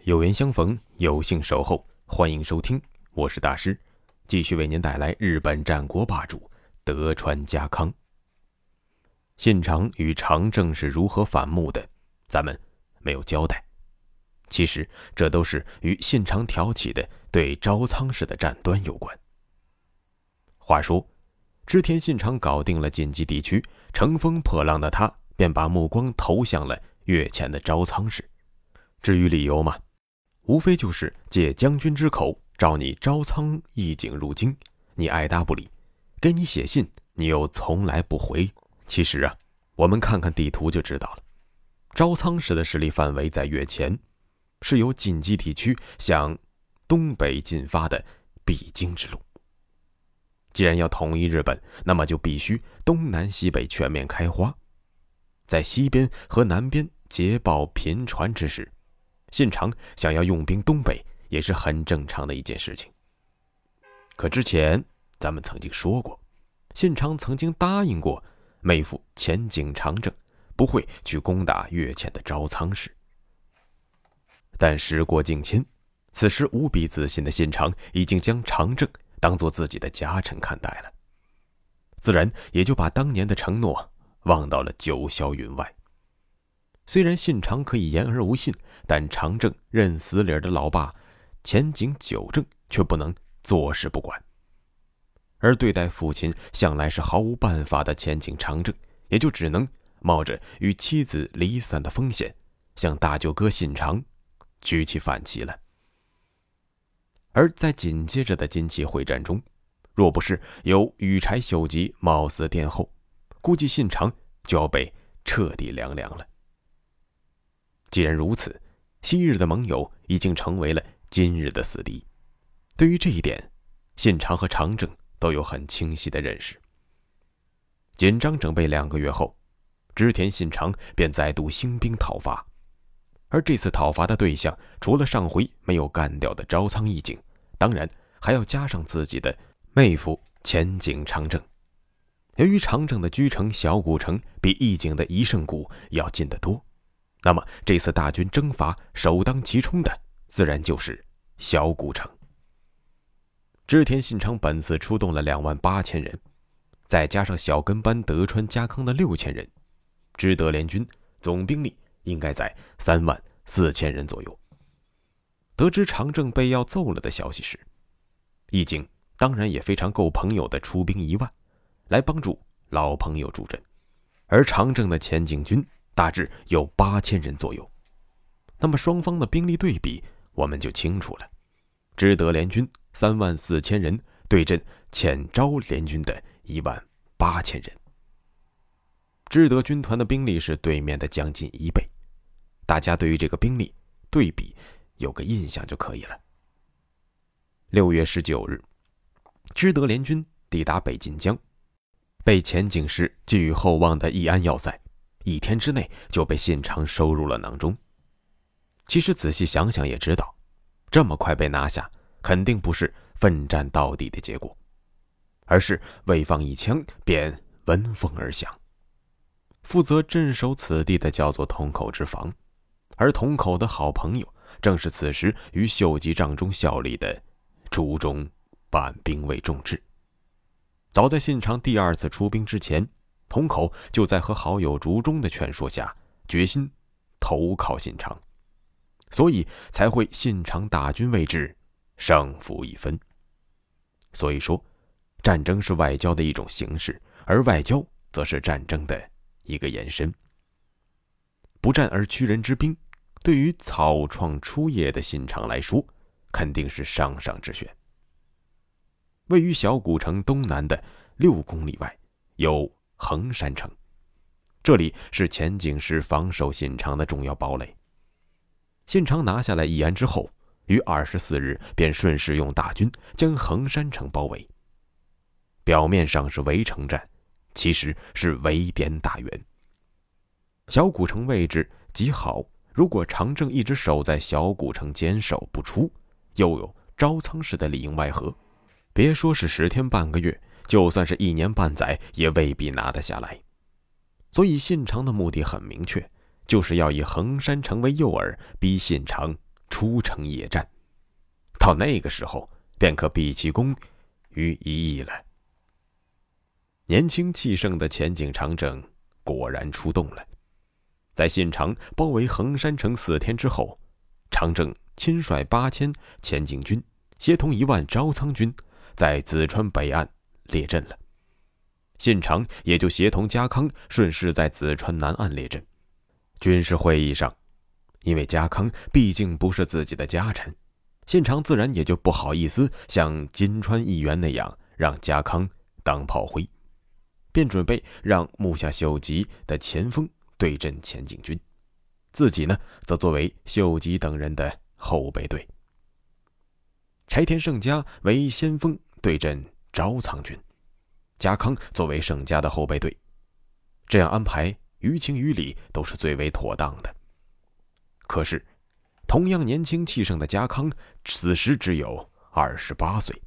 有缘相逢，有幸守候，欢迎收听，我是大师，继续为您带来日本战国霸主德川家康。信长与长政是如何反目的，咱们没有交代。其实这都是与信长挑起的对朝仓氏的战端有关。话说，织田信长搞定了晋冀地区，乘风破浪的他便把目光投向了越前的朝仓氏。至于理由嘛？无非就是借将军之口召你招仓义景入京，你爱答不理；给你写信，你又从来不回。其实啊，我们看看地图就知道了。招仓时的势力范围在越前，是由晋冀地区向东北进发的必经之路。既然要统一日本，那么就必须东南西北全面开花。在西边和南边捷报频传之时。信长想要用兵东北也是很正常的一件事情。可之前咱们曾经说过，信长曾经答应过妹夫前景长政不会去攻打越前的招仓氏。但时过境迁，此时无比自信的信长已经将长政当做自己的家臣看待了，自然也就把当年的承诺忘到了九霄云外。虽然信长可以言而无信，但长政认死理儿的老爸前景久政却不能坐视不管。而对待父亲向来是毫无办法的前景长政，也就只能冒着与妻子离散的风险，向大舅哥信长举起反旗了。而在紧接着的金崎会战中，若不是有羽柴秀吉冒死殿后，估计信长就要被彻底凉凉了。既然如此，昔日的盟友已经成为了今日的死敌。对于这一点，信长和长政都有很清晰的认识。紧张准备两个月后，织田信长便再度兴兵讨伐。而这次讨伐的对象，除了上回没有干掉的朝仓义景，当然还要加上自己的妹夫前景长政。由于长政的居城小谷城比义景的一胜谷要近得多。那么这次大军征伐，首当其冲的自然就是小古城。织田信长本次出动了两万八千人，再加上小跟班德川家康的六千人，织德联军总兵力应该在三万四千人左右。得知长政被要揍了的消息时，义景当然也非常够朋友的出兵一万，来帮助老朋友助阵，而长政的前景军。大致有八千人左右，那么双方的兵力对比我们就清楚了。知德联军三万四千人对阵浅昭联军的一万八千人，知德军团的兵力是对面的将近一倍。大家对于这个兵力对比有个印象就可以了。六月十九日，知德联军抵达北近江，被前景氏寄予厚望的义安要塞。一天之内就被信长收入了囊中。其实仔细想想也知道，这么快被拿下，肯定不是奋战到底的结果，而是未放一枪便闻风而降。负责镇守此地的叫做桶口之防，而桶口的好朋友正是此时于秀吉帐中效力的竹中板兵卫重治。早在信长第二次出兵之前。桶口就在和好友竹中的劝说下，决心投靠信长，所以才会信长大军未至，胜负已分。所以说，战争是外交的一种形式，而外交则是战争的一个延伸。不战而屈人之兵，对于草创初业的信长来说，肯定是上上之选。位于小古城东南的六公里外，有。横山城，这里是前景氏防守信长的重要堡垒。信长拿下来义安之后，于二十四日便顺势用大军将衡山城包围。表面上是围城战，其实是围点打援。小古城位置极好，如果常正一直守在小古城坚守不出，又有招仓氏的里应外合，别说是十天半个月，就算是一年半载，也未必拿得下来。所以信长的目的很明确，就是要以衡山城为诱饵，逼信长出城野战。到那个时候，便可毕其功于一役了。年轻气盛的前景长政果然出动了。在信长包围衡山城四天之后，长政亲率八千前进军，协同一万招仓军，在淄川北岸列阵了。信长也就协同家康顺势在淄川南岸列阵。军事会议上，因为家康毕竟不是自己的家臣，信长自然也就不好意思像金川议员那样让家康当炮灰。便准备让木下秀吉的前锋对阵前进军，自己呢则作为秀吉等人的后备队。柴田胜家为先锋对阵招仓军，家康作为盛家的后备队。这样安排于情于理都是最为妥当的。可是，同样年轻气盛的家康此时只有二十八岁，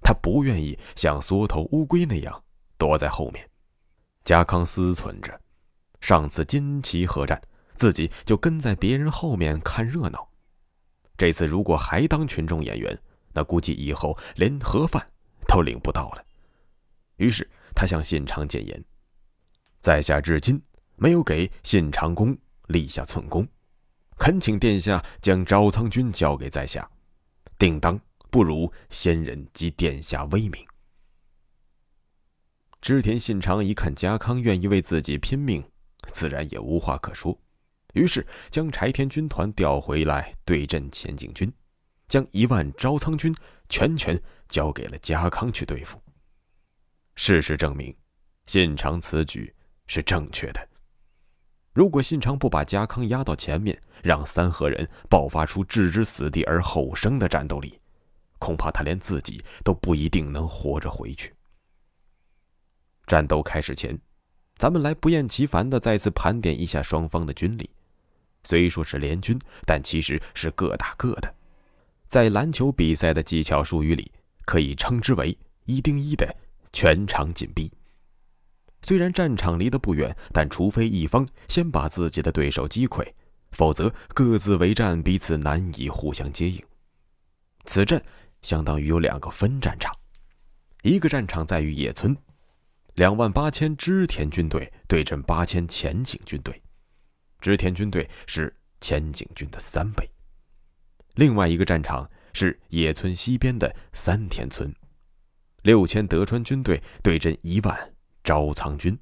他不愿意像缩头乌龟那样。躲在后面，家康思忖着，上次金旗合战，自己就跟在别人后面看热闹。这次如果还当群众演员，那估计以后连盒饭都领不到了。于是他向信长谏言：“在下至今没有给信长公立下寸功，恳请殿下将招仓军交给在下，定当不辱先人及殿下威名。”织田信长一看家康愿意为自己拼命，自然也无话可说，于是将柴田军团调回来对阵前进军，将一万招仓军全权交给了家康去对付。事实证明，信长此举是正确的。如果信长不把家康压到前面，让三河人爆发出置之死地而后生的战斗力，恐怕他连自己都不一定能活着回去。战斗开始前，咱们来不厌其烦的再次盘点一下双方的军力。虽说是联军，但其实是各打各的。在篮球比赛的技巧术语里，可以称之为“一盯一”的全场紧逼。虽然战场离得不远，但除非一方先把自己的对手击溃，否则各自为战，彼此难以互相接应。此战相当于有两个分战场，一个战场在于野村。两万八千织田军队对阵八千前景军队，织田军队是前景军的三倍。另外一个战场是野村西边的三田村，六千德川军队对阵一万招仓军，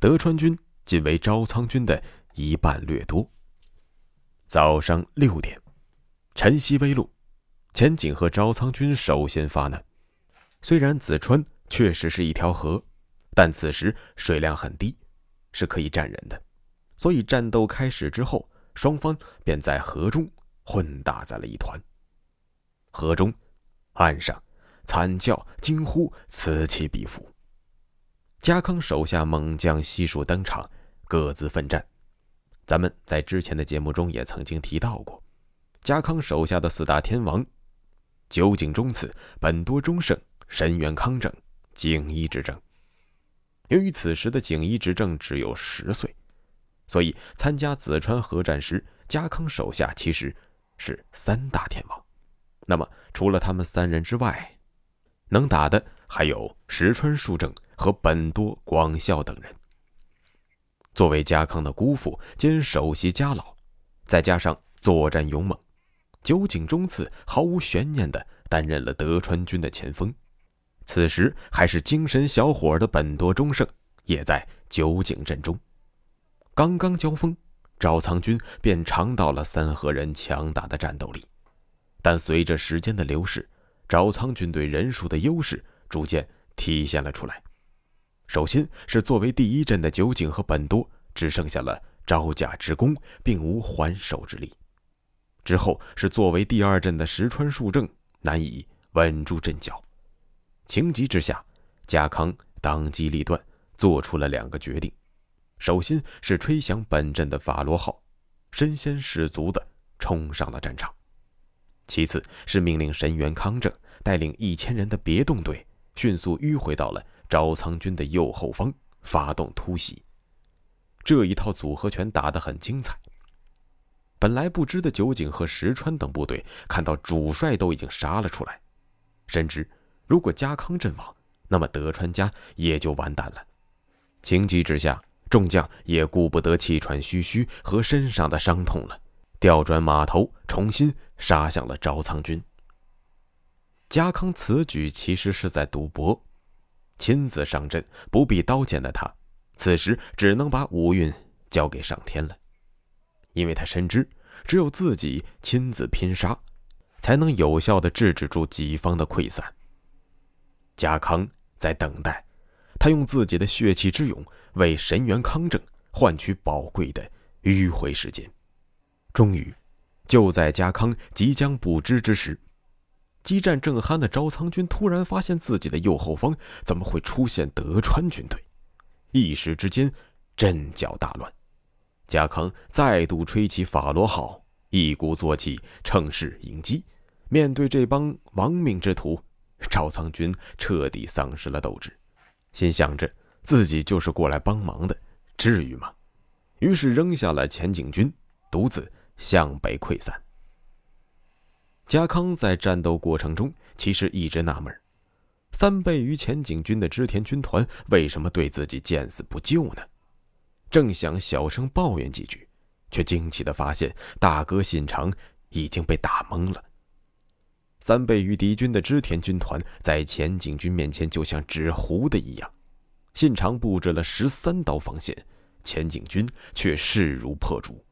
德川军仅为招仓军的一半略多。早上六点，晨曦微露，前景和招仓军首先发难。虽然子川确实是一条河。但此时水量很低，是可以站人的，所以战斗开始之后，双方便在河中混打在了一团。河中、岸上，惨叫、惊呼此起彼伏。家康手下猛将悉数登场，各自奋战。咱们在之前的节目中也曾经提到过，家康手下的四大天王：九井忠次、本多忠胜、神原康正、景一之政。由于此时的景一执政只有十岁，所以参加紫川合战时，家康手下其实是三大天王。那么，除了他们三人之外，能打的还有石川数正和本多广孝等人。作为家康的姑父兼首席家老，再加上作战勇猛，酒井忠次毫无悬念地担任了德川军的前锋。此时还是精神小伙的本多忠胜也在酒井阵中。刚刚交锋，赵仓军便尝到了三河人强大的战斗力。但随着时间的流逝，赵仓军队人数的优势逐渐体现了出来。首先是作为第一阵的酒井和本多只剩下了招架之功，并无还手之力。之后是作为第二阵的石川数正难以稳住阵脚，情急之下，家康当机立断，做出了两个决定：首先是吹响本阵的法罗号，身先士卒的冲上了战场；其次是命令神原康正带领一千人的别动队，迅速迂回到了招仓军的右后方，发动突袭。这一套组合拳打得很精彩。本来不知的酒井和石川等部队看到主帅都已经杀了出来，深知如果家康阵亡，那么德川家也就完蛋了。情急之下，众将也顾不得气喘吁吁和身上的伤痛了，调转马头，重新杀向了招仓军。家康此举其实是在赌博，亲自上阵不必刀剑的他，此时只能把武运交给上天了。因为他深知，只有自己亲自拼杀，才能有效的制止住己方的溃散。家康在等待，他用自己的血气之勇为神元康正换取宝贵的迂回时间。终于，就在家康即将不知之时，激战正酣的招仓军突然发现自己的右后方怎么会出现德川军队，一时之间阵脚大乱。家康再度吹起法罗号，一鼓作气，乘势迎击。面对这帮亡命之徒，赵仓军彻底丧失了斗志，心想着自己就是过来帮忙的，至于吗？于是扔下了前景军，独自向北溃散。家康在战斗过程中其实一直纳闷：三倍于前景军的织田军团为什么对自己见死不救呢？正想小声抱怨几句，却惊奇的发现大哥信长已经被打懵了。三倍于敌军的织田军团在前景军面前就像纸糊的一样，信长布置了十三道防线，前景军却势如破竹，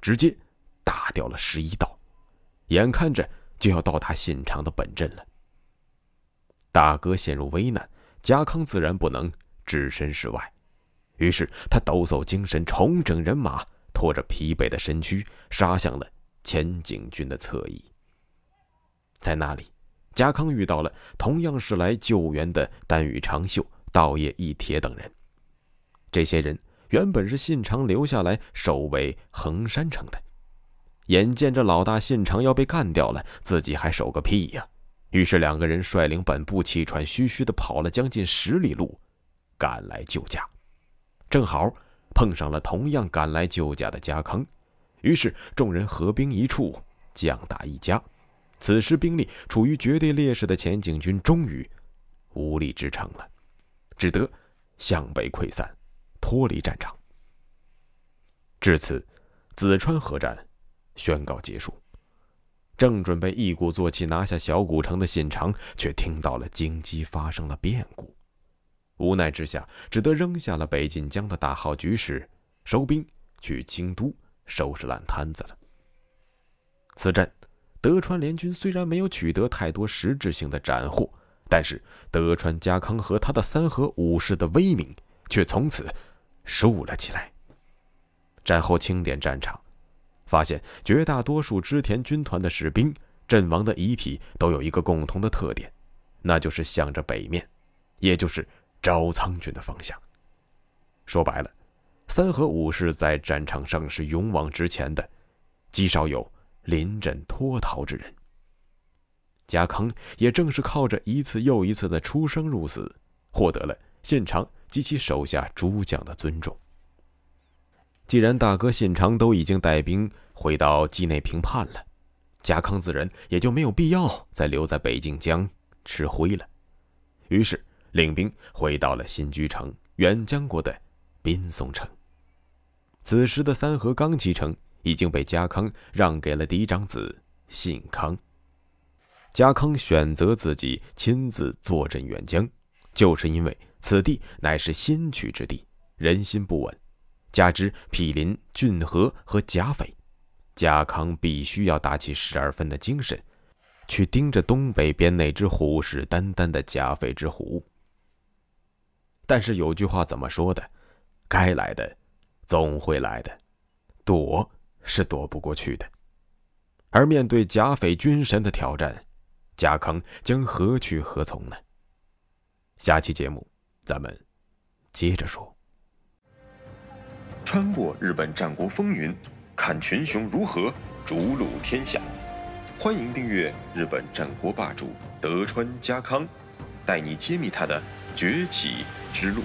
直接打掉了十一道，眼看着就要到达信长的本阵了。大哥陷入危难，家康自然不能置身事外。于是他抖擞精神，重整人马，拖着疲惫的身躯，杀向了前景军的侧翼。在那里，家康遇到了同样是来救援的丹羽长秀、道叶义铁等人。这些人原本是信长留下来守卫横山城的，眼见着老大信长要被干掉了，自己还守个屁呀！于是两个人率领本部，气喘吁吁地跑了将近十里路，赶来救驾。正好碰上了同样赶来救驾的家康，于是众人合兵一处，将打一家。此时兵力处于绝对劣势的前景军终于无力支撑了，只得向北溃散，脱离战场。至此，子川合战宣告结束。正准备一鼓作气拿下小古城的信长，却听到了京畿发生了变故。无奈之下，只得扔下了北近江的大好局势，收兵去京都收拾烂摊子了。此战，德川联军虽然没有取得太多实质性的斩获，但是德川家康和他的三河武士的威名却从此竖了起来。战后清点战场，发现绝大多数织田军团的士兵阵亡的遗体都有一个共同的特点，那就是向着北面，也就是。朝仓军的方向。说白了，三河武士在战场上是勇往直前的，极少有临阵脱逃之人。家康也正是靠着一次又一次的出生入死，获得了信长及其手下诸将的尊重。既然大哥信长都已经带兵回到畿内平叛了，家康自然也就没有必要再留在北境江吃灰了。于是。领兵回到了新居城远江国的滨松城。此时的三河刚启程已经被家康让给了嫡长子信康。家康选择自己亲自坐镇远江，就是因为此地乃是新取之地，人心不稳，加之毗邻骏河和甲斐，家康必须要打起十二分的精神，去盯着东北边那只虎视眈眈的甲斐之虎。但是有句话怎么说的？该来的，总会来的，躲是躲不过去的。而面对甲斐军神的挑战，家康将何去何从呢？下期节目，咱们接着说。穿过日本战国风云，看群雄如何逐鹿天下。欢迎订阅日本战国霸主德川家康，带你揭秘他的崛起之路。